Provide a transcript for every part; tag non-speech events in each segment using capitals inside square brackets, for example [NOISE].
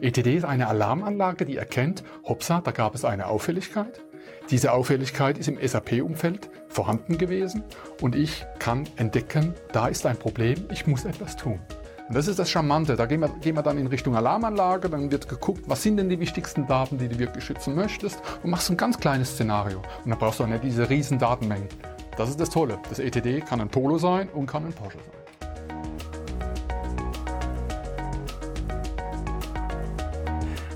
ETD ist eine Alarmanlage, die erkennt, hoppsa, da gab es eine Auffälligkeit. Diese Auffälligkeit ist im SAP-Umfeld vorhanden gewesen und ich kann entdecken, da ist ein Problem, ich muss etwas tun. Und das ist das Charmante. Da gehen wir, gehen wir dann in Richtung Alarmanlage, dann wird geguckt, was sind denn die wichtigsten Daten, die du wirklich schützen möchtest und machst ein ganz kleines Szenario. Und dann brauchst du auch nicht diese riesen Datenmengen. Das ist das Tolle. Das ETD kann ein Polo sein und kann ein Porsche sein.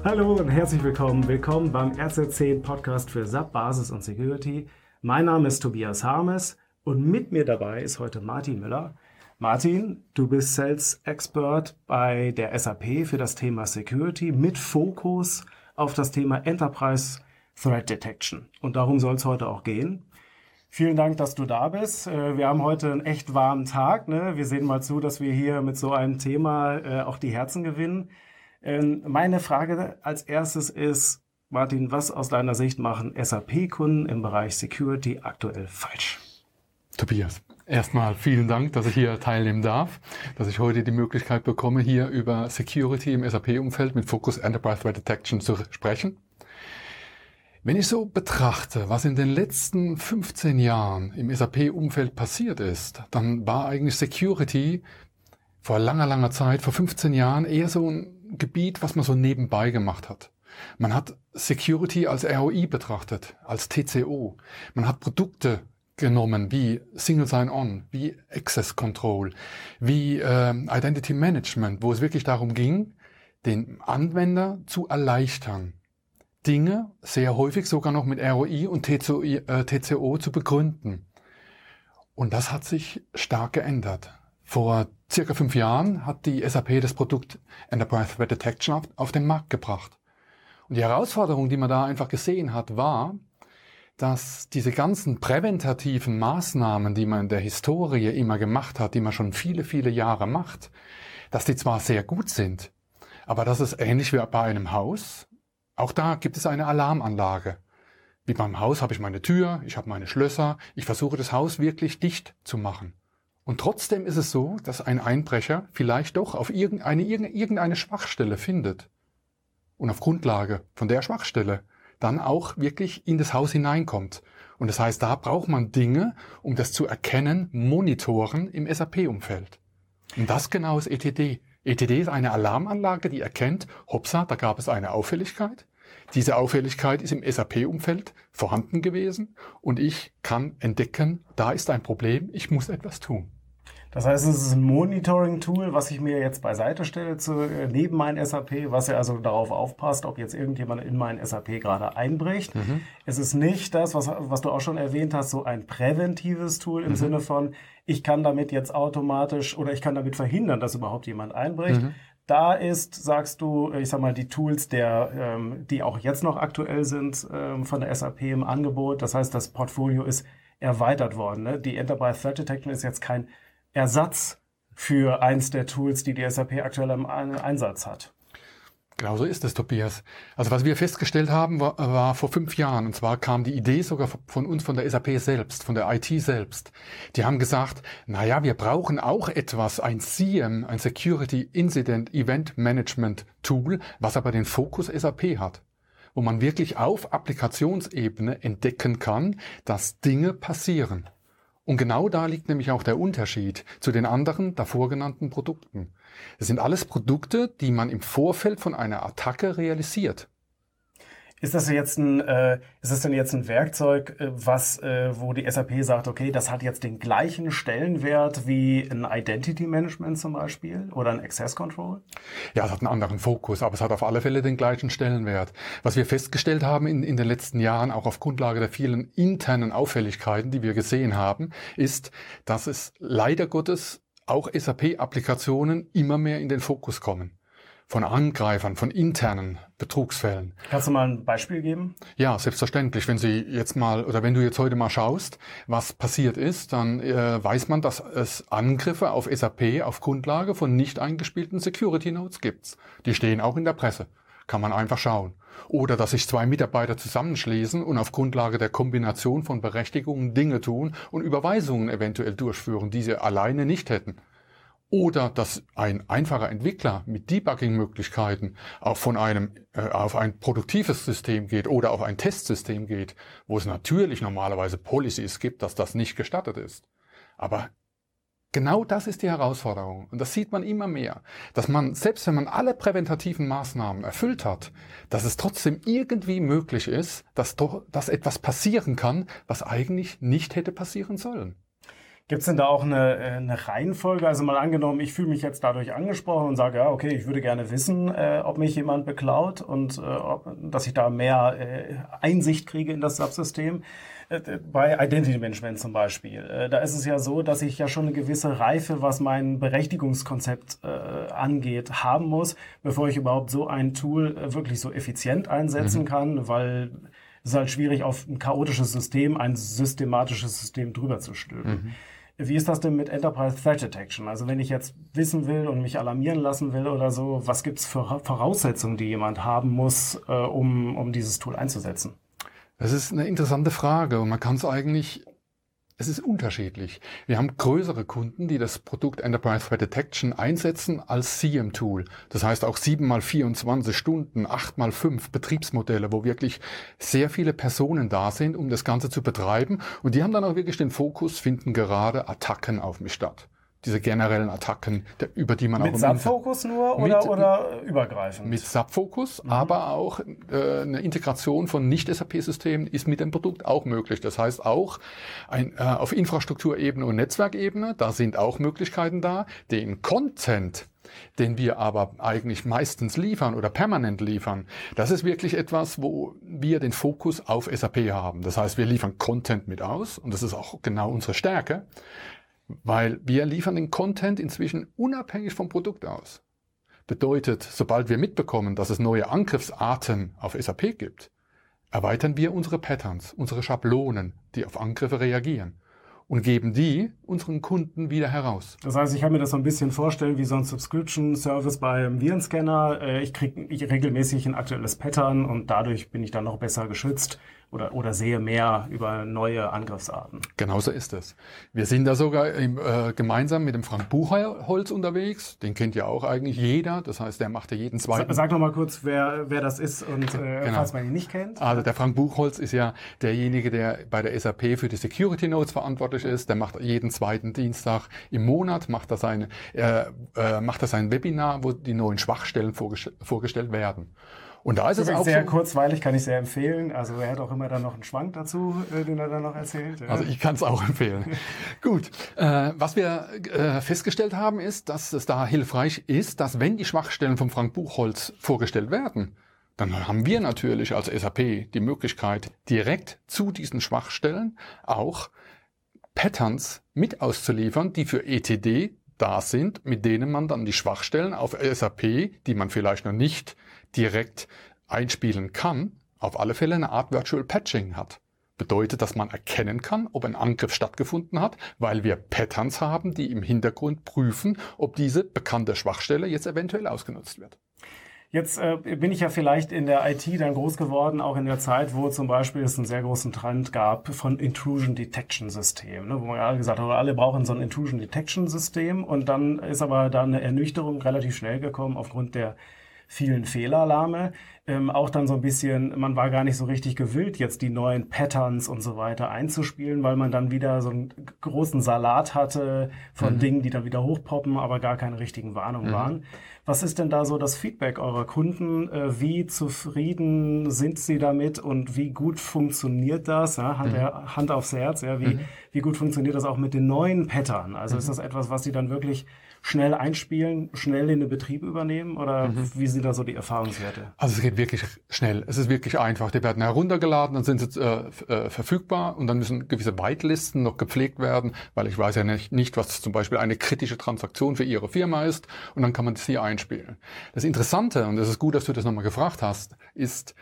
Hallo und herzlich willkommen. Willkommen beim RZ10 Podcast für SAP Basis und Security. Mein Name ist Tobias Harmes und mit mir dabei ist heute Martin Müller. Martin, du bist Sales Expert bei der SAP für das Thema Security mit Fokus auf das Thema Enterprise Threat Detection. Und darum soll es heute auch gehen. Vielen Dank, dass du da bist. Äh, wir haben heute einen echt warmen Tag. Ne? Wir sehen mal zu, dass wir hier mit so einem Thema äh, auch die Herzen gewinnen. Ähm, meine Frage als erstes ist, Martin, was aus deiner Sicht machen SAP-Kunden im Bereich Security aktuell falsch? Tobias, erstmal vielen Dank, dass ich hier teilnehmen darf, dass ich heute die Möglichkeit bekomme, hier über Security im SAP-Umfeld mit Fokus Enterprise Threat Detection zu sprechen. Wenn ich so betrachte, was in den letzten 15 Jahren im SAP-Umfeld passiert ist, dann war eigentlich Security vor langer, langer Zeit, vor 15 Jahren, eher so ein Gebiet, was man so nebenbei gemacht hat. Man hat Security als ROI betrachtet, als TCO. Man hat Produkte genommen wie Single Sign-On, wie Access Control, wie äh, Identity Management, wo es wirklich darum ging, den Anwender zu erleichtern, Dinge sehr häufig sogar noch mit ROI und TCO, äh, TCO zu begründen. Und das hat sich stark geändert. Vor circa fünf Jahren hat die SAP das Produkt Enterprise Threat Detection auf, auf den Markt gebracht. Und die Herausforderung, die man da einfach gesehen hat, war, dass diese ganzen präventativen Maßnahmen, die man in der Historie immer gemacht hat, die man schon viele, viele Jahre macht, dass die zwar sehr gut sind, aber das ist ähnlich wie bei einem Haus. Auch da gibt es eine Alarmanlage. Wie beim Haus habe ich meine Tür, ich habe meine Schlösser, ich versuche das Haus wirklich dicht zu machen. Und trotzdem ist es so, dass ein Einbrecher vielleicht doch auf irgendeine, irgendeine Schwachstelle findet. Und auf Grundlage von der Schwachstelle dann auch wirklich in das Haus hineinkommt. Und das heißt, da braucht man Dinge, um das zu erkennen, monitoren im SAP-Umfeld. Und das genau ist ETD. ETD ist eine Alarmanlage, die erkennt, hoppsa, da gab es eine Auffälligkeit. Diese Auffälligkeit ist im SAP-Umfeld vorhanden gewesen und ich kann entdecken, da ist ein Problem, ich muss etwas tun. Das heißt, es ist ein Monitoring-Tool, was ich mir jetzt beiseite stelle zu, äh, neben mein SAP, was ja also darauf aufpasst, ob jetzt irgendjemand in mein SAP gerade einbricht. Mhm. Es ist nicht das, was, was du auch schon erwähnt hast, so ein präventives Tool im mhm. Sinne von, ich kann damit jetzt automatisch oder ich kann damit verhindern, dass überhaupt jemand einbricht. Mhm. Da ist, sagst du, ich sag mal, die Tools, der, ähm, die auch jetzt noch aktuell sind ähm, von der SAP im Angebot. Das heißt, das Portfolio ist erweitert worden. Ne? Die Enterprise Threat Detection ist jetzt kein Ersatz für eins der Tools, die die SAP aktuell im Einsatz hat. Genau so ist es, Tobias. Also was wir festgestellt haben, war, war, vor fünf Jahren, und zwar kam die Idee sogar von uns, von der SAP selbst, von der IT selbst. Die haben gesagt, na ja, wir brauchen auch etwas, ein CM, ein Security Incident Event Management Tool, was aber den Fokus SAP hat wo man wirklich auf Applikationsebene entdecken kann, dass Dinge passieren. Und genau da liegt nämlich auch der Unterschied zu den anderen davor genannten Produkten. Es sind alles Produkte, die man im Vorfeld von einer Attacke realisiert. Ist das jetzt ein, äh, ist das denn jetzt ein Werkzeug, äh, was, äh, wo die SAP sagt, okay, das hat jetzt den gleichen Stellenwert wie ein Identity Management zum Beispiel oder ein Access Control? Ja, es hat einen anderen Fokus, aber es hat auf alle Fälle den gleichen Stellenwert. Was wir festgestellt haben in, in den letzten Jahren, auch auf Grundlage der vielen internen Auffälligkeiten, die wir gesehen haben, ist, dass es leider Gottes auch SAP-Applikationen immer mehr in den Fokus kommen von Angreifern, von internen Betrugsfällen. Kannst du mal ein Beispiel geben? Ja, selbstverständlich. Wenn Sie jetzt mal oder wenn du jetzt heute mal schaust, was passiert ist, dann äh, weiß man, dass es Angriffe auf SAP auf Grundlage von nicht eingespielten Security Notes gibt. Die stehen auch in der Presse. Kann man einfach schauen. Oder dass sich zwei Mitarbeiter zusammenschließen und auf Grundlage der Kombination von Berechtigungen Dinge tun und Überweisungen eventuell durchführen, die sie alleine nicht hätten. Oder dass ein einfacher Entwickler mit Debugging-Möglichkeiten auch von einem äh, auf ein produktives System geht oder auf ein Testsystem geht, wo es natürlich normalerweise Policies gibt, dass das nicht gestattet ist. Aber genau das ist die Herausforderung. Und das sieht man immer mehr, dass man, selbst wenn man alle präventativen Maßnahmen erfüllt hat, dass es trotzdem irgendwie möglich ist, dass, doch, dass etwas passieren kann, was eigentlich nicht hätte passieren sollen. Gibt es denn da auch eine, äh, eine Reihenfolge? Also mal angenommen, ich fühle mich jetzt dadurch angesprochen und sage, ja, okay, ich würde gerne wissen, äh, ob mich jemand beklaut und äh, ob, dass ich da mehr äh, Einsicht kriege in das Subsystem. Äh, bei Identity Management zum Beispiel, äh, da ist es ja so, dass ich ja schon eine gewisse Reife, was mein Berechtigungskonzept angeht, haben muss, bevor ich überhaupt so ein Tool wirklich so effizient einsetzen mhm. kann, weil es ist halt schwierig, auf ein chaotisches System ein systematisches System drüber zu stülpen. Mhm. Wie ist das denn mit Enterprise Threat Detection? Also wenn ich jetzt wissen will und mich alarmieren lassen will oder so, was gibt es für Voraussetzungen, die jemand haben muss, äh, um, um dieses Tool einzusetzen? Das ist eine interessante Frage und man kann es eigentlich es ist unterschiedlich. Wir haben größere Kunden, die das Produkt Enterprise Threat Detection einsetzen als CM-Tool. Das heißt auch 7 mal 24 Stunden, 8 mal 5 Betriebsmodelle, wo wirklich sehr viele Personen da sind, um das Ganze zu betreiben. Und die haben dann auch wirklich den Fokus, finden gerade Attacken auf mich statt diese generellen Attacken, über die man mit auch... Mit Subfokus nur oder, mit, oder übergreifend? Mit Subfokus, mhm. aber auch äh, eine Integration von Nicht-SAP-Systemen ist mit dem Produkt auch möglich. Das heißt auch ein, äh, auf Infrastrukturebene und Netzwerkebene, da sind auch Möglichkeiten da, den Content den wir aber eigentlich meistens liefern oder permanent liefern, das ist wirklich etwas, wo wir den Fokus auf SAP haben. Das heißt, wir liefern Content mit aus und das ist auch genau unsere Stärke. Weil wir liefern den Content inzwischen unabhängig vom Produkt aus. Bedeutet, sobald wir mitbekommen, dass es neue Angriffsarten auf SAP gibt, erweitern wir unsere Patterns, unsere Schablonen, die auf Angriffe reagieren und geben die unseren Kunden wieder heraus. Das heißt, ich kann mir das so ein bisschen vorstellen wie so ein Subscription-Service beim Virenscanner. Äh, ich kriege regelmäßig ein aktuelles Pattern und dadurch bin ich dann noch besser geschützt oder, oder sehe mehr über neue Angriffsarten. Genauso ist es. Wir sind da sogar im, äh, gemeinsam mit dem Frank Buchholz unterwegs. Den kennt ja auch eigentlich jeder. Das heißt, der macht ja jeden zweiten. Sag noch mal kurz, wer, wer das ist und äh, genau. falls man ihn nicht kennt. Also der Frank Buchholz ist ja derjenige, der bei der SAP für die Security Notes verantwortlich ist. Der macht jeden zweiten Dienstag im Monat macht er seine, äh, äh, macht er sein Webinar, wo die neuen Schwachstellen vorgestellt werden. Und da ist es auch sehr so, kurzweilig, kann ich sehr empfehlen. Also er hat auch immer dann noch einen Schwank dazu, äh, den er dann noch erzählt. Also ich kann es auch empfehlen. [LAUGHS] Gut, äh, was wir äh, festgestellt haben, ist, dass es da hilfreich ist, dass wenn die Schwachstellen vom Frank Buchholz vorgestellt werden, dann haben wir natürlich als SAP die Möglichkeit, direkt zu diesen Schwachstellen auch Patterns mit auszuliefern, die für ETD da sind, mit denen man dann die Schwachstellen auf SAP, die man vielleicht noch nicht direkt einspielen kann, auf alle Fälle eine Art Virtual Patching hat. Bedeutet, dass man erkennen kann, ob ein Angriff stattgefunden hat, weil wir Patterns haben, die im Hintergrund prüfen, ob diese bekannte Schwachstelle jetzt eventuell ausgenutzt wird. Jetzt äh, bin ich ja vielleicht in der IT dann groß geworden, auch in der Zeit, wo zum Beispiel es einen sehr großen Trend gab von Intrusion Detection System, ne, wo man alle gesagt hat, alle brauchen so ein Intrusion Detection System und dann ist aber da eine Ernüchterung relativ schnell gekommen aufgrund der vielen Fehlalarme. Ähm, auch dann so ein bisschen, man war gar nicht so richtig gewillt, jetzt die neuen Patterns und so weiter einzuspielen, weil man dann wieder so einen großen Salat hatte von mhm. Dingen, die dann wieder hochpoppen, aber gar keine richtigen Warnungen mhm. waren. Was ist denn da so das Feedback eurer Kunden? Äh, wie zufrieden sind sie damit und wie gut funktioniert das? Ja, Hand, mhm. Hand aufs Herz, ja, wie, mhm. wie gut funktioniert das auch mit den neuen Pattern? Also ist mhm. das etwas, was sie dann wirklich schnell einspielen, schnell in den Betrieb übernehmen oder mhm. wie sind da so die Erfahrungswerte? Also es geht wirklich schnell. Es ist wirklich einfach. Die werden heruntergeladen, dann sind sie äh, äh, verfügbar und dann müssen gewisse Whitelisten noch gepflegt werden, weil ich weiß ja nicht, nicht, was zum Beispiel eine kritische Transaktion für Ihre Firma ist und dann kann man das hier einspielen. Das Interessante, und es ist gut, dass du das nochmal gefragt hast, ist,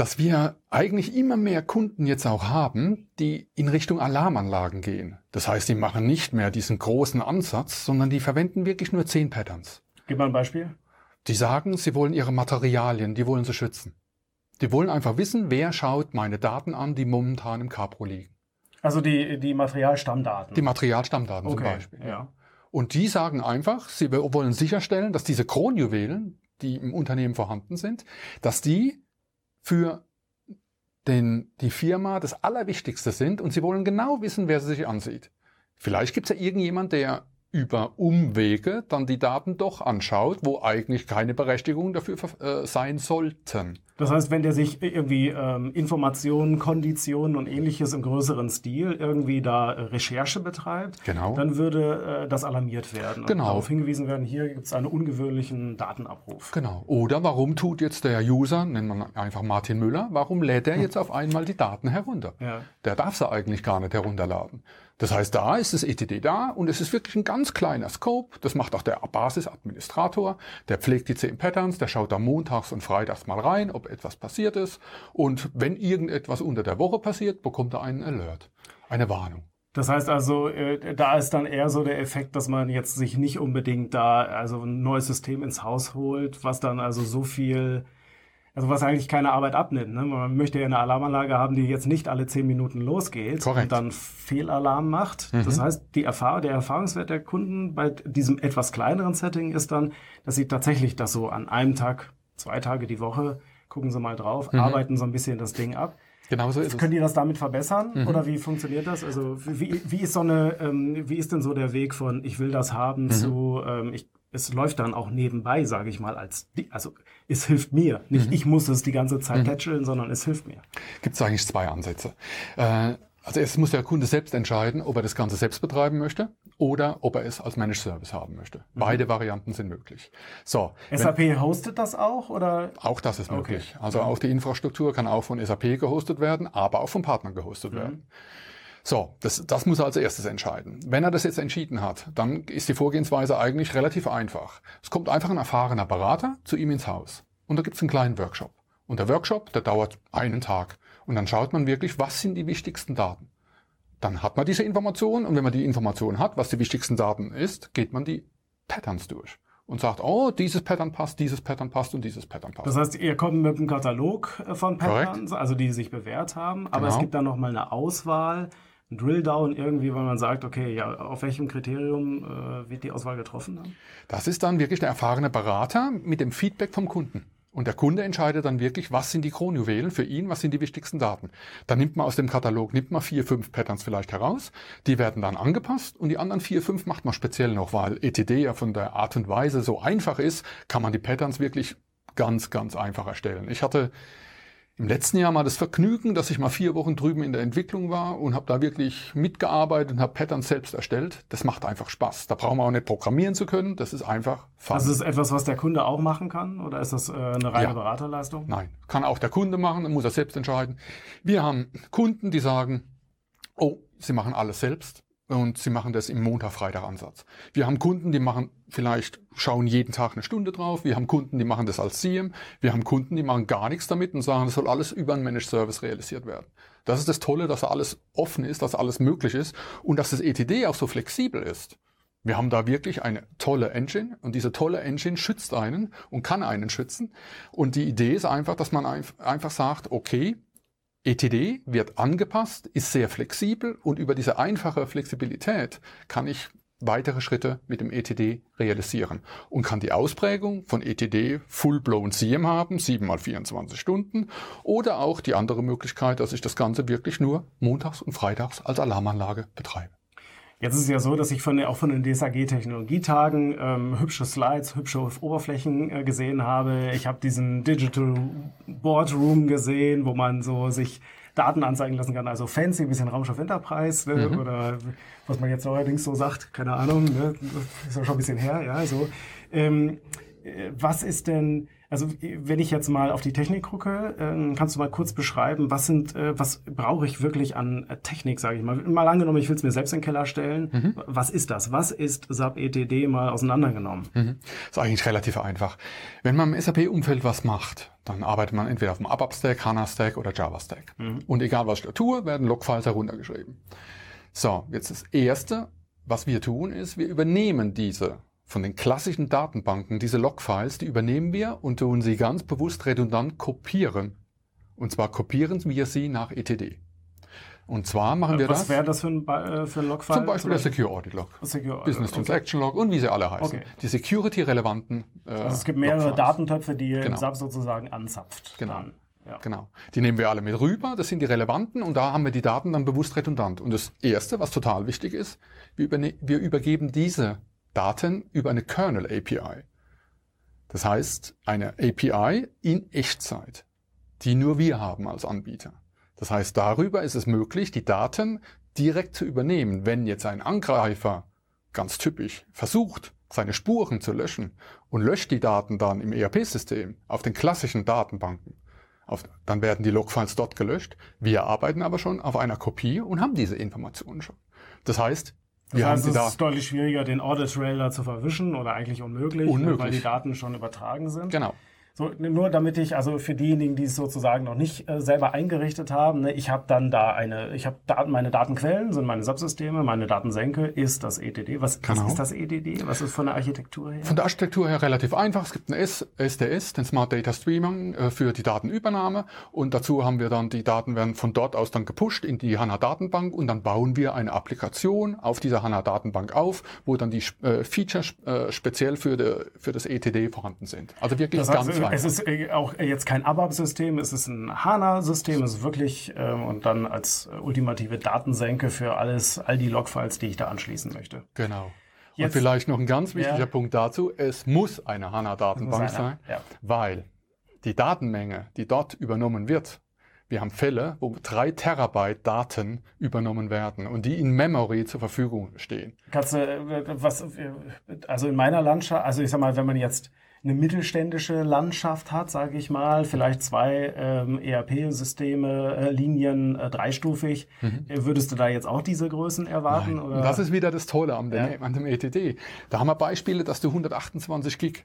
dass wir eigentlich immer mehr Kunden jetzt auch haben, die in Richtung Alarmanlagen gehen. Das heißt, die machen nicht mehr diesen großen Ansatz, sondern die verwenden wirklich nur zehn Patterns. Gib mal ein Beispiel. Die sagen, sie wollen ihre Materialien, die wollen sie schützen. Die wollen einfach wissen, wer schaut meine Daten an, die momentan im Capro liegen. Also die, die Materialstammdaten. Die Materialstammdaten okay, zum Beispiel. Ja. Und die sagen einfach, sie wollen sicherstellen, dass diese Kronjuwelen, die im Unternehmen vorhanden sind, dass die für den, die Firma das Allerwichtigste sind und sie wollen genau wissen, wer sie sich ansieht. Vielleicht gibt es ja irgendjemand, der über Umwege dann die Daten doch anschaut, wo eigentlich keine Berechtigung dafür äh, sein sollten. Das heißt, wenn der sich irgendwie ähm, Informationen, Konditionen und ähnliches im größeren Stil irgendwie da äh, Recherche betreibt, genau. dann würde äh, das alarmiert werden. Genau. Und darauf hingewiesen werden, hier gibt es einen ungewöhnlichen Datenabruf. Genau. Oder warum tut jetzt der User, nennt man einfach Martin Müller, warum lädt er jetzt auf einmal die Daten herunter? Ja. Der darf sie eigentlich gar nicht herunterladen. Das heißt, da ist das ETD da und es ist wirklich ein ganz kleiner Scope. Das macht auch der Basisadministrator. Der pflegt die 10 Patterns, der schaut da montags und freitags mal rein, ob etwas passiert ist. Und wenn irgendetwas unter der Woche passiert, bekommt er einen Alert, eine Warnung. Das heißt also, äh, da ist dann eher so der Effekt, dass man jetzt sich nicht unbedingt da also ein neues System ins Haus holt, was dann also so viel also was eigentlich keine Arbeit abnimmt. Ne? Man möchte ja eine Alarmanlage haben, die jetzt nicht alle zehn Minuten losgeht Korrekt. und dann Fehlalarm macht. Mhm. Das heißt, die Erfahrung, der Erfahrungswert der Kunden bei diesem etwas kleineren Setting ist dann, dass sie tatsächlich das so an einem Tag, zwei Tage die Woche, gucken sie mal drauf, mhm. arbeiten so ein bisschen das Ding ab. Genau so ist Können die das damit verbessern mhm. oder wie funktioniert das? Also wie, wie ist so eine, ähm, wie ist denn so der Weg von ich will das haben mhm. zu ähm, ich es läuft dann auch nebenbei, sage ich mal, als also es hilft mir. Nicht mhm. ich muss es die ganze Zeit mhm. sondern es hilft mir. Gibt es eigentlich zwei Ansätze. Äh, also erst muss der Kunde selbst entscheiden, ob er das Ganze selbst betreiben möchte oder ob er es als Managed Service haben möchte. Mhm. Beide Varianten sind möglich. So. SAP wenn, hostet das auch oder? Auch das ist möglich. Okay. Also auch die Infrastruktur kann auch von SAP gehostet werden, aber auch von Partnern gehostet mhm. werden. So, das, das muss er als erstes entscheiden. Wenn er das jetzt entschieden hat, dann ist die Vorgehensweise eigentlich relativ einfach. Es kommt einfach ein erfahrener Berater zu ihm ins Haus und da gibt es einen kleinen Workshop. Und der Workshop, der dauert einen Tag. Und dann schaut man wirklich, was sind die wichtigsten Daten. Dann hat man diese Information und wenn man die Information hat, was die wichtigsten Daten ist, geht man die Patterns durch und sagt, oh, dieses Pattern passt, dieses Pattern passt und dieses Pattern passt. Das heißt, ihr kommt mit einem Katalog von Patterns, Korrekt. also die sich bewährt haben, aber genau. es gibt dann noch mal eine Auswahl ein Drill-Down irgendwie, weil man sagt, okay, ja, auf welchem Kriterium äh, wird die Auswahl getroffen? Dann? Das ist dann wirklich der erfahrene Berater mit dem Feedback vom Kunden. Und der Kunde entscheidet dann wirklich, was sind die Kronjuwelen für ihn, was sind die wichtigsten Daten. Dann nimmt man aus dem Katalog, nimmt man vier, fünf Patterns vielleicht heraus, die werden dann angepasst und die anderen vier, fünf macht man speziell noch, weil ETD ja von der Art und Weise so einfach ist, kann man die Patterns wirklich ganz, ganz einfach erstellen. Ich hatte im letzten Jahr mal das Vergnügen, dass ich mal vier Wochen drüben in der Entwicklung war und habe da wirklich mitgearbeitet und habe Patterns selbst erstellt. Das macht einfach Spaß. Da brauchen wir auch nicht programmieren zu können. Das ist einfach fun. Also ist etwas, was der Kunde auch machen kann oder ist das äh, eine reine ja. Beraterleistung? Nein, kann auch der Kunde machen, dann muss er selbst entscheiden. Wir haben Kunden, die sagen, oh, sie machen alles selbst und sie machen das im Montag-Freitag-Ansatz. Wir haben Kunden, die machen vielleicht, schauen jeden Tag eine Stunde drauf. Wir haben Kunden, die machen das als CM. Wir haben Kunden, die machen gar nichts damit und sagen, das soll alles über einen Managed Service realisiert werden. Das ist das Tolle, dass alles offen ist, dass alles möglich ist und dass das ETD auch so flexibel ist. Wir haben da wirklich eine tolle Engine und diese tolle Engine schützt einen und kann einen schützen. Und die Idee ist einfach, dass man einfach sagt, okay, ETD wird angepasst, ist sehr flexibel und über diese einfache Flexibilität kann ich weitere Schritte mit dem ETD realisieren und kann die Ausprägung von ETD Full-Blown CM haben, 7 mal 24 Stunden, oder auch die andere Möglichkeit, dass ich das Ganze wirklich nur montags und freitags als Alarmanlage betreibe. Jetzt ist es ja so, dass ich von auch von den DSAG-Technologietagen ähm, hübsche Slides, hübsche Oberflächen äh, gesehen habe. Ich habe diesen Digital Boardroom gesehen, wo man so sich Daten anzeigen lassen kann. Also fancy, ein bisschen Raumschiff Enterprise ne? mhm. oder was man jetzt neuerdings so sagt, keine Ahnung, ne? ist ja schon ein bisschen her. Ja, so. Ähm, äh, was ist denn also wenn ich jetzt mal auf die Technik gucke, äh, kannst du mal kurz beschreiben, was sind, äh, was brauche ich wirklich an äh, Technik, sage ich mal. Mal angenommen, ich will es mir selbst in den Keller stellen. Mhm. Was ist das? Was ist SAP ETD mal auseinandergenommen? Mhm. Das ist eigentlich relativ einfach. Wenn man im SAP-Umfeld was macht, dann arbeitet man entweder auf dem ABAP-Stack, HANA-Stack oder Java-Stack. Mhm. Und egal was ich da tue, werden Logfiles heruntergeschrieben. So, jetzt das Erste, was wir tun, ist, wir übernehmen diese von den klassischen Datenbanken, diese Logfiles, die übernehmen wir und tun sie ganz bewusst redundant kopieren. Und zwar kopieren wir sie nach ETD. Und zwar machen wir Was das. wäre das für ein, äh, für ein Logfile? Zum Beispiel der Secure Audit Log, Secure Audit, Business okay. Transaction Log und wie sie alle heißen. Okay. Die security-relevanten. Äh, Also es gibt mehrere Logfiles. Datentöpfe, die ihr Genau. im SAP sozusagen anzapft. Genau. Dann. Ja. Genau. Die nehmen wir alle mit rüber, das sind die relevanten und da haben wir die Daten dann bewusst redundant. Und das Erste, was total wichtig ist, wir, wir übergeben diese Daten über eine Kernel API. Das heißt, eine API in Echtzeit, die nur wir haben als Anbieter. Das heißt, darüber ist es möglich, die Daten direkt zu übernehmen. Wenn jetzt ein Angreifer, ganz typisch, versucht, seine Spuren zu löschen und löscht die Daten dann im ERP-System auf den klassischen Datenbanken, auf, dann werden die Logfiles dort gelöscht. Wir arbeiten aber schon auf einer Kopie und haben diese Informationen schon. Das heißt, Das haben heißt, es ist deutlich schwieriger, den Audit-Trail da zu verwischen oder eigentlich unmöglich, ne, Unmöglich. weil die Daten schon übertragen sind. Genau. So, nur damit ich, also für diejenigen, die es sozusagen noch nicht äh, selber eingerichtet haben, ne, ich habe dann da eine, ich habe Daten, meine Datenquellen sind meine Subsysteme, meine Datensenke ist das ETD. Was, Genau. was ist das ETD? Was ist von der Architektur her? Von der Architektur her relativ einfach. Es gibt einen S SDS, den Smart Data Streaming, äh, für die Datenübernahme. Und dazu haben wir dann, die Daten werden von dort aus dann gepusht in die HANA-Datenbank und dann bauen wir eine Applikation auf dieser HANA-Datenbank auf, wo dann die äh, Features äh, speziell für, de, für das ETD vorhanden sind. Also wirklich Das heißt, ganz äh, einfach. es ist äh, auch jetzt kein ABAP-System, es ist ein HANA-System, es ist wirklich ähm, und dann als äh, ultimative Datensenke für alles, all die Logfiles, die ich da anschließen möchte. Genau. Und Jetzt- vielleicht noch ein ganz wichtiger Ja. Punkt dazu. Es muss eine HANA-Datenbank sein, ja. weil die Datenmenge, die dort übernommen wird, wir haben Fälle, wo drei Terabyte Daten übernommen werden und die in Memory zur Verfügung stehen. Kannst du, äh, was, äh, also in meiner Landschaft, also ich sag mal, wenn man jetzt eine mittelständische Landschaft hat, sage ich mal, vielleicht zwei ähm, ERP-Systeme, äh, Linien, äh, dreistufig, äh, würdest du da jetzt auch diese Größen erwarten? Nein. Oder? Und das ist wieder das Tolle an dem, Ja. an dem ETD. Da haben wir Beispiele, dass du 128 Gig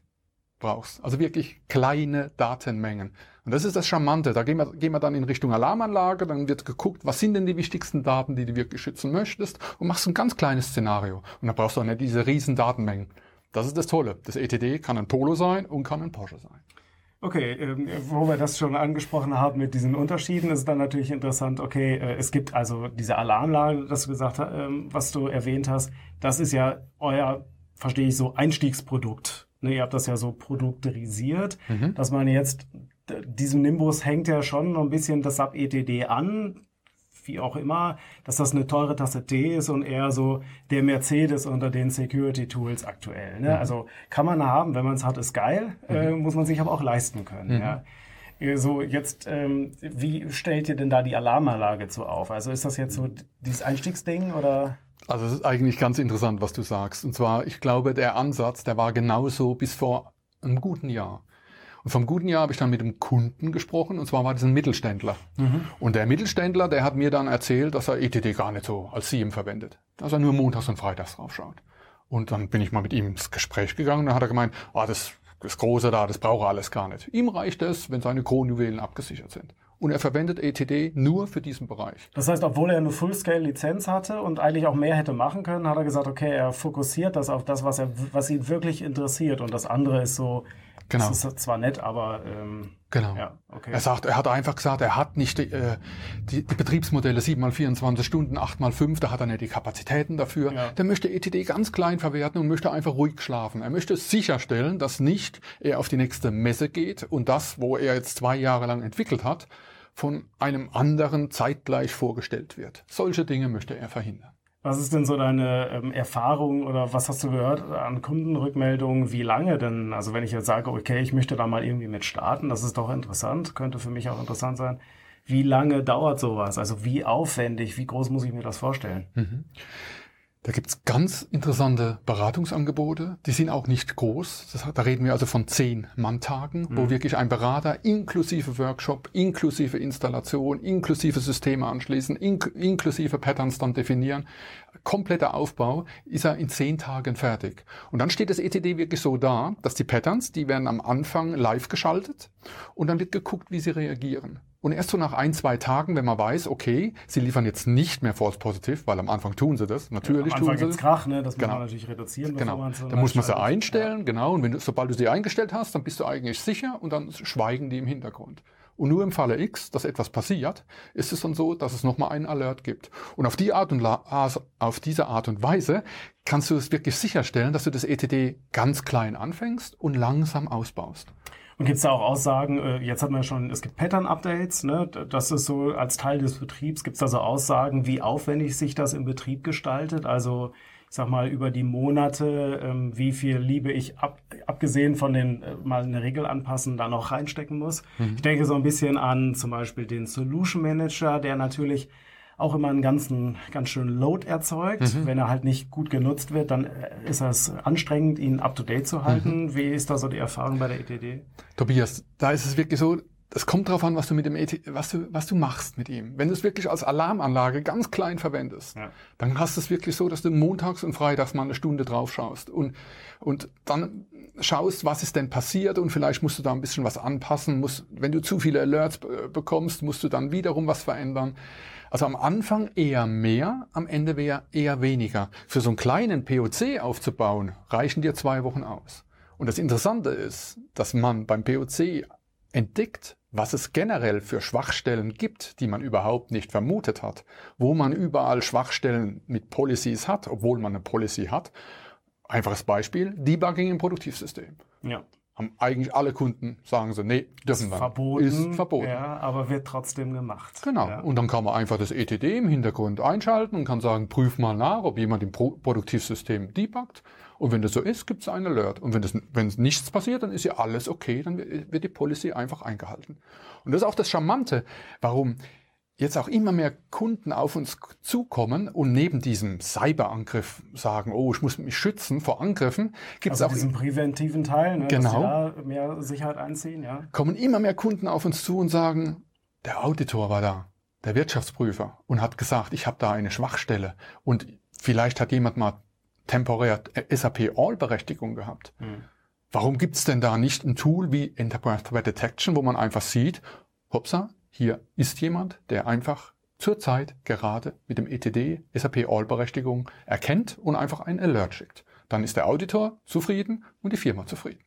brauchst. Also wirklich kleine Datenmengen. Und das ist das Charmante. Da gehen wir, gehen wir dann in Richtung Alarmanlage, dann wird geguckt, was sind denn die wichtigsten Daten, die du wirklich schützen möchtest und machst ein ganz kleines Szenario. Und dann brauchst du auch nicht diese riesen Datenmengen. Das ist das Tolle. Das ETD kann ein Polo sein und kann ein Porsche sein. Okay, ähm, wo wir das schon angesprochen haben mit diesen Unterschieden, ist dann natürlich interessant, okay, äh, es gibt also diese Alarmlage, das du gesagt hast, ähm, was du erwähnt hast, das ist ja euer, verstehe ich so, Einstiegsprodukt. Ne, ihr habt das ja so produkterisiert, dass man jetzt, diesem Nimbus hängt ja schon noch ein bisschen das SAP-ETD an, wie auch immer, dass das eine teure Tasse Tee ist und eher so der Mercedes unter den Security Tools aktuell. Ne? Also kann man haben, wenn man es hat, ist geil, äh, muss man sich aber auch leisten können. Ja? Äh, So, jetzt, ähm, wie stellt ihr denn da die Alarmanlage zu auf? Also ist das jetzt so dieses Einstiegsding oder? Also es ist eigentlich ganz interessant, was du sagst. Und zwar, ich glaube, der Ansatz, der war genauso bis vor einem guten Jahr. Und vom guten Jahr habe ich dann mit dem Kunden gesprochen, und zwar war das ein Mittelständler. Und der Mittelständler, der hat mir dann erzählt, dass er ETD gar nicht so als SIEM verwendet. Dass er nur montags und freitags drauf schaut. Und dann bin ich mal mit ihm ins Gespräch gegangen, und dann hat er gemeint, ah, das, das Große da, das braucht er alles gar nicht. Ihm reicht es, wenn seine Kronjuwelen abgesichert sind. Und er verwendet ETD nur für diesen Bereich. Das heißt, obwohl er eine Full-Scale-Lizenz hatte und eigentlich auch mehr hätte machen können, hat er gesagt, okay, er fokussiert das auf das, was, er, was ihn wirklich interessiert. Und das andere ist so, Genau. das ist zwar nett, aber ähm, Genau. ja, okay. Er sagt, er hat einfach gesagt, er hat nicht die, äh, die, die Betriebsmodelle 7 mal 24 Stunden, 8 mal 5, da hat er nicht die Kapazitäten dafür. Ja. Der möchte ETD ganz klein verwerten und möchte einfach ruhig schlafen. Er möchte sicherstellen, dass nicht er auf die nächste Messe geht und das, wo er jetzt zwei Jahre lang entwickelt hat, von einem anderen zeitgleich vorgestellt wird. Solche Dinge möchte er verhindern. Was ist denn so deine ähm, Erfahrung oder was hast du gehört an Kundenrückmeldungen? Wie lange denn? Also wenn ich jetzt sage, okay, ich möchte da mal irgendwie mit starten, das ist doch interessant, könnte für mich auch interessant sein. Wie lange dauert sowas? Also wie aufwendig, wie groß muss ich mir das vorstellen? Da gibt's ganz interessante Beratungsangebote, die sind auch nicht groß. Das, da reden wir also von zehn Manntagen, wo wirklich ein Berater inklusive Workshop, inklusive Installation, inklusive Systeme anschließen, ink inklusive Patterns dann definieren, kompletter Aufbau, ist er in zehn Tagen fertig. Und dann steht das ETD wirklich so da, dass die Patterns, die werden am Anfang live geschaltet und dann wird geguckt, wie sie reagieren. Und erst so nach ein, zwei Tagen, wenn man weiß, okay, sie liefern jetzt nicht mehr False Positive, weil am Anfang tun sie das, natürlich Am tun Anfang sie gibt's das. Krach, ne? Das muss Genau. man natürlich reduzieren, Genau. man so Da muss man sie einstellen, genau. Und wenn du, sobald du sie eingestellt hast, dann bist du eigentlich sicher und dann schweigen die im Hintergrund. Und nur im Falle X, dass etwas passiert, ist es dann so, dass es nochmal einen Alert gibt. Und auf, die Art und auf diese Art und Weise kannst du es wirklich sicherstellen, dass du das ETD ganz klein anfängst und langsam ausbaust. Und gibt es da auch Aussagen, äh, jetzt hat man ja schon, es gibt Pattern-Updates, ne? das ist so als Teil des Betriebs, gibt es da so Aussagen, wie aufwendig sich das im Betrieb gestaltet? Also sag mal, über die Monate, ähm, wie viel Liebe ich ab, abgesehen von den äh, mal eine Regel anpassen, da noch reinstecken muss. Mhm. Ich denke so ein bisschen an zum Beispiel den Solution Manager, der natürlich auch immer einen ganzen, ganz schönen Load erzeugt. Mhm. Wenn er halt nicht gut genutzt wird, dann äh, ist es anstrengend, ihn up to date zu halten. Mhm. Wie ist da so die Erfahrung bei der ETD? Tobias, da ist es wirklich so, es kommt darauf an, was du mit dem ET, was du, was du machst mit ihm. Wenn du es wirklich als Alarmanlage ganz klein verwendest, ja. dann hast du es wirklich so, dass du montags und freitags mal eine Stunde drauf schaust und, und dann schaust, was ist denn passiert und vielleicht musst du da ein bisschen was anpassen. Musst, wenn du zu viele Alerts bekommst, musst du dann wiederum was verändern. Also am Anfang eher mehr, am Ende eher weniger. Für so einen kleinen POC aufzubauen, reichen dir zwei Wochen aus. Und das Interessante ist, dass man beim POC entdeckt, was es generell für Schwachstellen gibt, die man überhaupt nicht vermutet hat, wo man überall Schwachstellen mit Policies hat, obwohl man eine Policy hat. Einfaches Beispiel, Debugging im Produktivsystem. Ja. Haben eigentlich alle Kunden, sagen sie, nee, dürfen wir. Verboten. Ist verboten. Ja, aber wird trotzdem gemacht. Genau. Ja. Und dann kann man einfach das ETD im Hintergrund einschalten und kann sagen, prüf mal nach, ob jemand im Pro Produktivsystem debuggt. Und wenn das so ist, gibt es einen Alert. Und wenn, das, wenn nichts passiert, dann ist ja alles okay, dann wird die Policy einfach eingehalten. Und das ist auch das Charmante, warum jetzt auch immer mehr Kunden auf uns zukommen und neben diesem Cyberangriff sagen, oh, ich muss mich schützen vor Angriffen, gibt es also auch diesen präventiven Teil, ne, genau, dass da mehr Sicherheit einziehen, ja. Kommen immer mehr Kunden auf uns zu und sagen, der Auditor war da, der Wirtschaftsprüfer und hat gesagt, ich habe da eine Schwachstelle und vielleicht hat jemand mal temporär SAP All-Berechtigung gehabt. Mhm. Warum gibt's denn da nicht ein Tool wie Enterprise Threat Detection, wo man einfach sieht, hoppsa, hier ist jemand, der einfach zurzeit gerade mit dem ETD SAP All-Berechtigung erkennt und einfach einen Alert schickt. Dann ist der Auditor zufrieden und die Firma zufrieden.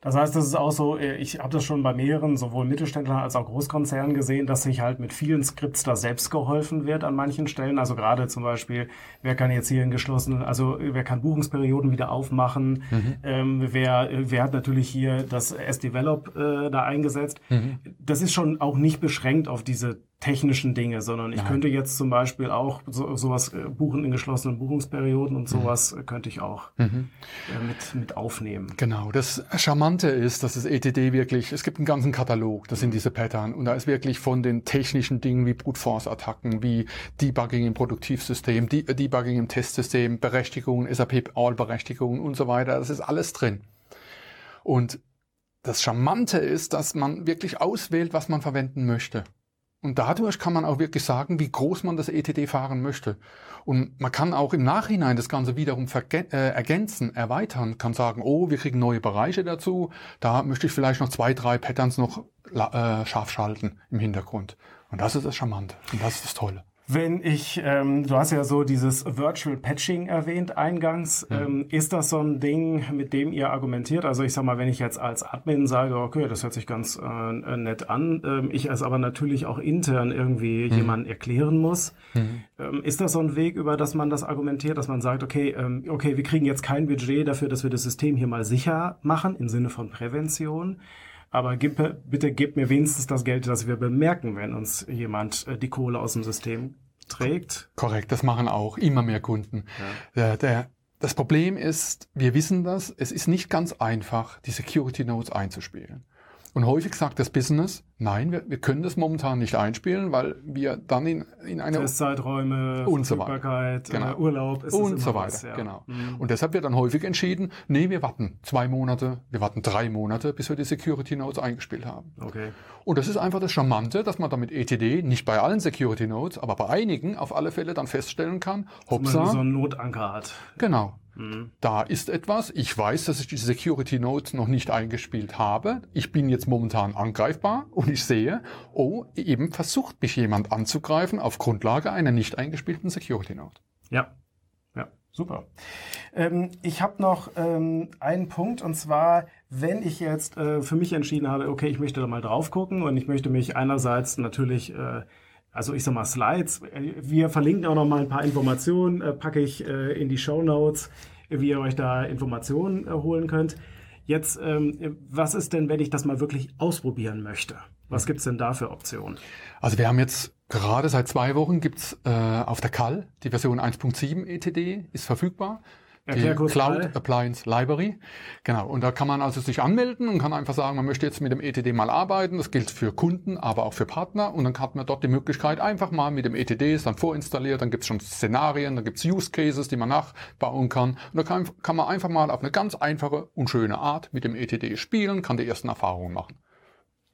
Das heißt, das ist auch so, äh, ich habe das schon bei mehreren, sowohl Mittelständlern als auch Großkonzernen gesehen, dass sich halt mit vielen Skripts da selbst geholfen wird an manchen Stellen. Also gerade zum Beispiel, wer kann jetzt hier in geschlossenen, also wer kann Buchungsperioden wieder aufmachen, mhm. ähm, wer, wer hat natürlich hier das S-Develop äh, da eingesetzt. Mhm. Das ist schon auch nicht beschränkt auf diese technischen Dinge, sondern ich Nein. könnte jetzt zum Beispiel auch so, sowas äh, buchen in geschlossenen Buchungsperioden und mhm. sowas mhm. könnte ich auch mhm. äh, mit, mit aufnehmen. Genau, das Charmante ist, dass das ETD wirklich, es gibt einen ganzen Katalog, das sind diese Pattern und da ist wirklich von den technischen Dingen wie Brute Force Attacken, wie Debugging im Produktivsystem, De Debugging im Testsystem, Berechtigungen, SAP All Berechtigungen und so weiter, das ist alles drin. Und das Charmante ist, dass man wirklich auswählt, was man verwenden möchte. Und dadurch kann man auch wirklich sagen, wie groß man das ETD fahren möchte. Und man kann auch im Nachhinein das Ganze wiederum äh, ergänzen, erweitern, kann sagen, oh, wir kriegen neue Bereiche dazu, da möchte ich vielleicht noch zwei, drei Patterns noch äh, scharf schalten im Hintergrund. Und das ist das Charmante und das ist das Tolle. Wenn ich, ähm, du hast ja so dieses Virtual Patching erwähnt eingangs, mhm. ähm, ist das so ein Ding, mit dem ihr argumentiert? Also ich sag mal, wenn ich jetzt als Admin sage, okay, das hört sich ganz äh, nett an, ähm, ich es aber natürlich auch intern irgendwie mhm. jemand erklären muss, mhm. ähm, ist das so ein Weg, über das man das argumentiert, dass man sagt, okay, ähm, okay, wir kriegen jetzt kein Budget dafür, dass wir das System hier mal sicher machen im Sinne von Prävention? Aber gib, bitte gib mir wenigstens das Geld, das wir bemerken, wenn uns jemand äh, die Kohle aus dem System trägt. Korrekt, das machen auch immer mehr Kunden. Ja. Der, der, das Problem ist, wir wissen das, es ist nicht ganz einfach, die Security Nodes einzuspielen. Und häufig sagt das Business, nein, wir, wir können das momentan nicht einspielen, weil wir dann in, in eine Testzeiträume, und so weiter. Genau. Äh, Urlaub ist und so weiter. Was, ja. Genau. Mhm. Und deshalb wird dann häufig entschieden, nee, wir warten zwei Monate, wir warten drei Monate, bis wir die Security Nodes eingespielt haben. Okay. Und das ist einfach das Charmante, dass man damit ETD nicht bei allen Security Nodes, aber bei einigen auf alle Fälle dann feststellen kann, hoppsa. So einen Notanker hat. Genau. Mhm. Da ist etwas. Ich weiß, dass ich die Security Note noch nicht eingespielt habe. Ich bin jetzt momentan angreifbar und ich sehe, oh, eben versucht mich jemand anzugreifen auf Grundlage einer nicht eingespielten Security Note. Ja. Ja. Super. Ähm, ich habe noch ähm, einen Punkt und zwar, wenn ich jetzt äh, für mich entschieden habe, okay, ich möchte da mal drauf gucken und ich möchte mich einerseits natürlich, äh, also ich sag mal Slides, wir verlinken auch noch mal ein paar Informationen, äh, packe ich äh, in die Show Notes, wie ihr euch da Informationen äh, holen könnt. Jetzt, ähm, was ist denn, wenn ich das mal wirklich ausprobieren möchte? Was gibt's denn da für Optionen? Also wir haben jetzt gerade seit zwei Wochen gibt's äh, auf der CAL die Version 1.7 ETD ist verfügbar. Erklär die Cloud. Appliance Library. Genau. Und da kann man also sich anmelden und kann einfach sagen, man möchte jetzt mit dem ETD mal arbeiten. Das gilt für Kunden, aber auch für Partner. Und dann hat man dort die Möglichkeit, einfach mal mit dem ETD ist dann vorinstalliert. Dann gibt's schon Szenarien, dann gibt's Use Cases, die man nachbauen kann. Und da kann, kann man einfach mal auf eine ganz einfache und schöne Art mit dem ETD spielen, kann die ersten Erfahrungen machen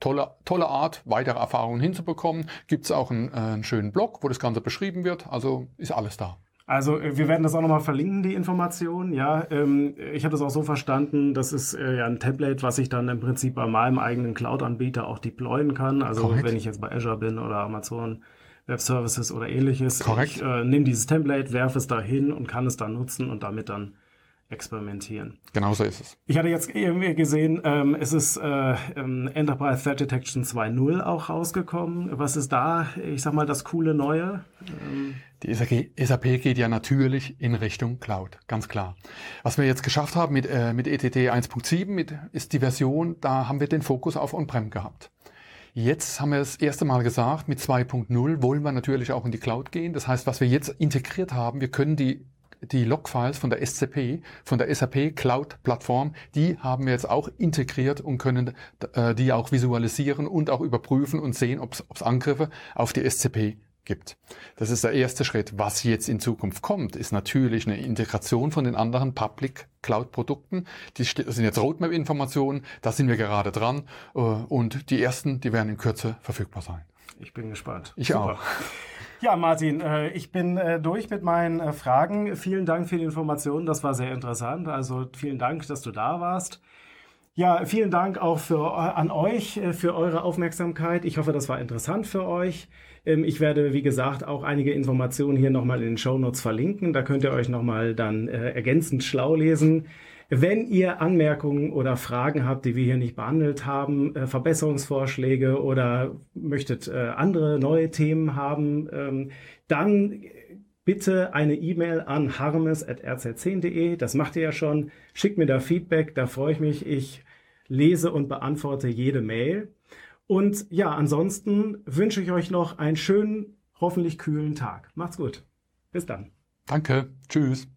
tolle, tolle Art, weitere Erfahrungen hinzubekommen. Gibt es auch einen, äh, einen schönen Blog, wo das Ganze beschrieben wird. Also ist alles da. Also äh, wir werden das auch nochmal verlinken, die Informationen. Ja, ähm, ich habe das auch so verstanden, das ist äh, ja ein Template, was ich dann im Prinzip bei meinem eigenen Cloud-Anbieter auch deployen kann. Also Korrekt. wenn ich jetzt bei Azure bin oder Amazon Web Services oder ähnliches. Korrekt. Ich äh, nehme dieses Template, werfe es da hin und kann es dann nutzen und damit dann experimentieren. Genauso ist es. Ich hatte jetzt irgendwie gesehen, ähm, es ist äh, ähm, Enterprise Threat Detection 2.0 auch rausgekommen. Was ist da, ich sag mal, das coole Neue? Ähm, Die SAP, SAP geht ja natürlich in Richtung Cloud, ganz klar. Was wir jetzt geschafft haben mit, äh, mit ETT 1.7, mit, ist die Version, da haben wir den Fokus auf On-Prem gehabt. Jetzt haben wir das erste Mal gesagt, mit 2.0 wollen wir natürlich auch in die Cloud gehen. Das heißt, was wir jetzt integriert haben, wir können die die Logfiles von der SCP, von der SAP Cloud Plattform, die haben wir jetzt auch integriert und können äh, die auch visualisieren und auch überprüfen und sehen, ob es Angriffe auf die SCP gibt. Das ist der erste Schritt. Was jetzt in Zukunft kommt, ist natürlich eine Integration von den anderen Public Cloud Produkten. Die sind jetzt Roadmap-Informationen, da sind wir gerade dran äh, und die ersten, die werden in Kürze verfügbar sein. ich bin gespannt. Ich auch. Ja, Martin, äh, ich bin äh, durch mit meinen äh, Fragen. Vielen Dank für die Informationen, das war sehr interessant. Also vielen Dank, dass du da warst. Ja, vielen Dank auch für, an euch für eure Aufmerksamkeit. Ich hoffe, das war interessant für euch. Ähm, Ich werde, wie gesagt, auch einige Informationen hier nochmal in den Shownotes verlinken. Da könnt ihr euch nochmal dann ergänzend schlau lesen. Wenn ihr Anmerkungen oder Fragen habt, die wir hier nicht behandelt haben, äh, Verbesserungsvorschläge oder möchtet äh, andere neue Themen haben, ähm, dann bitte eine E-Mail an harmes.rz10.de. Das macht ihr ja schon. Schickt mir da Feedback, da freue ich mich. Ich lese und beantworte jede Mail. Und ja, ansonsten wünsche ich euch noch einen schönen, hoffentlich kühlen Tag. Macht's gut. Bis dann. Danke. Tschüss.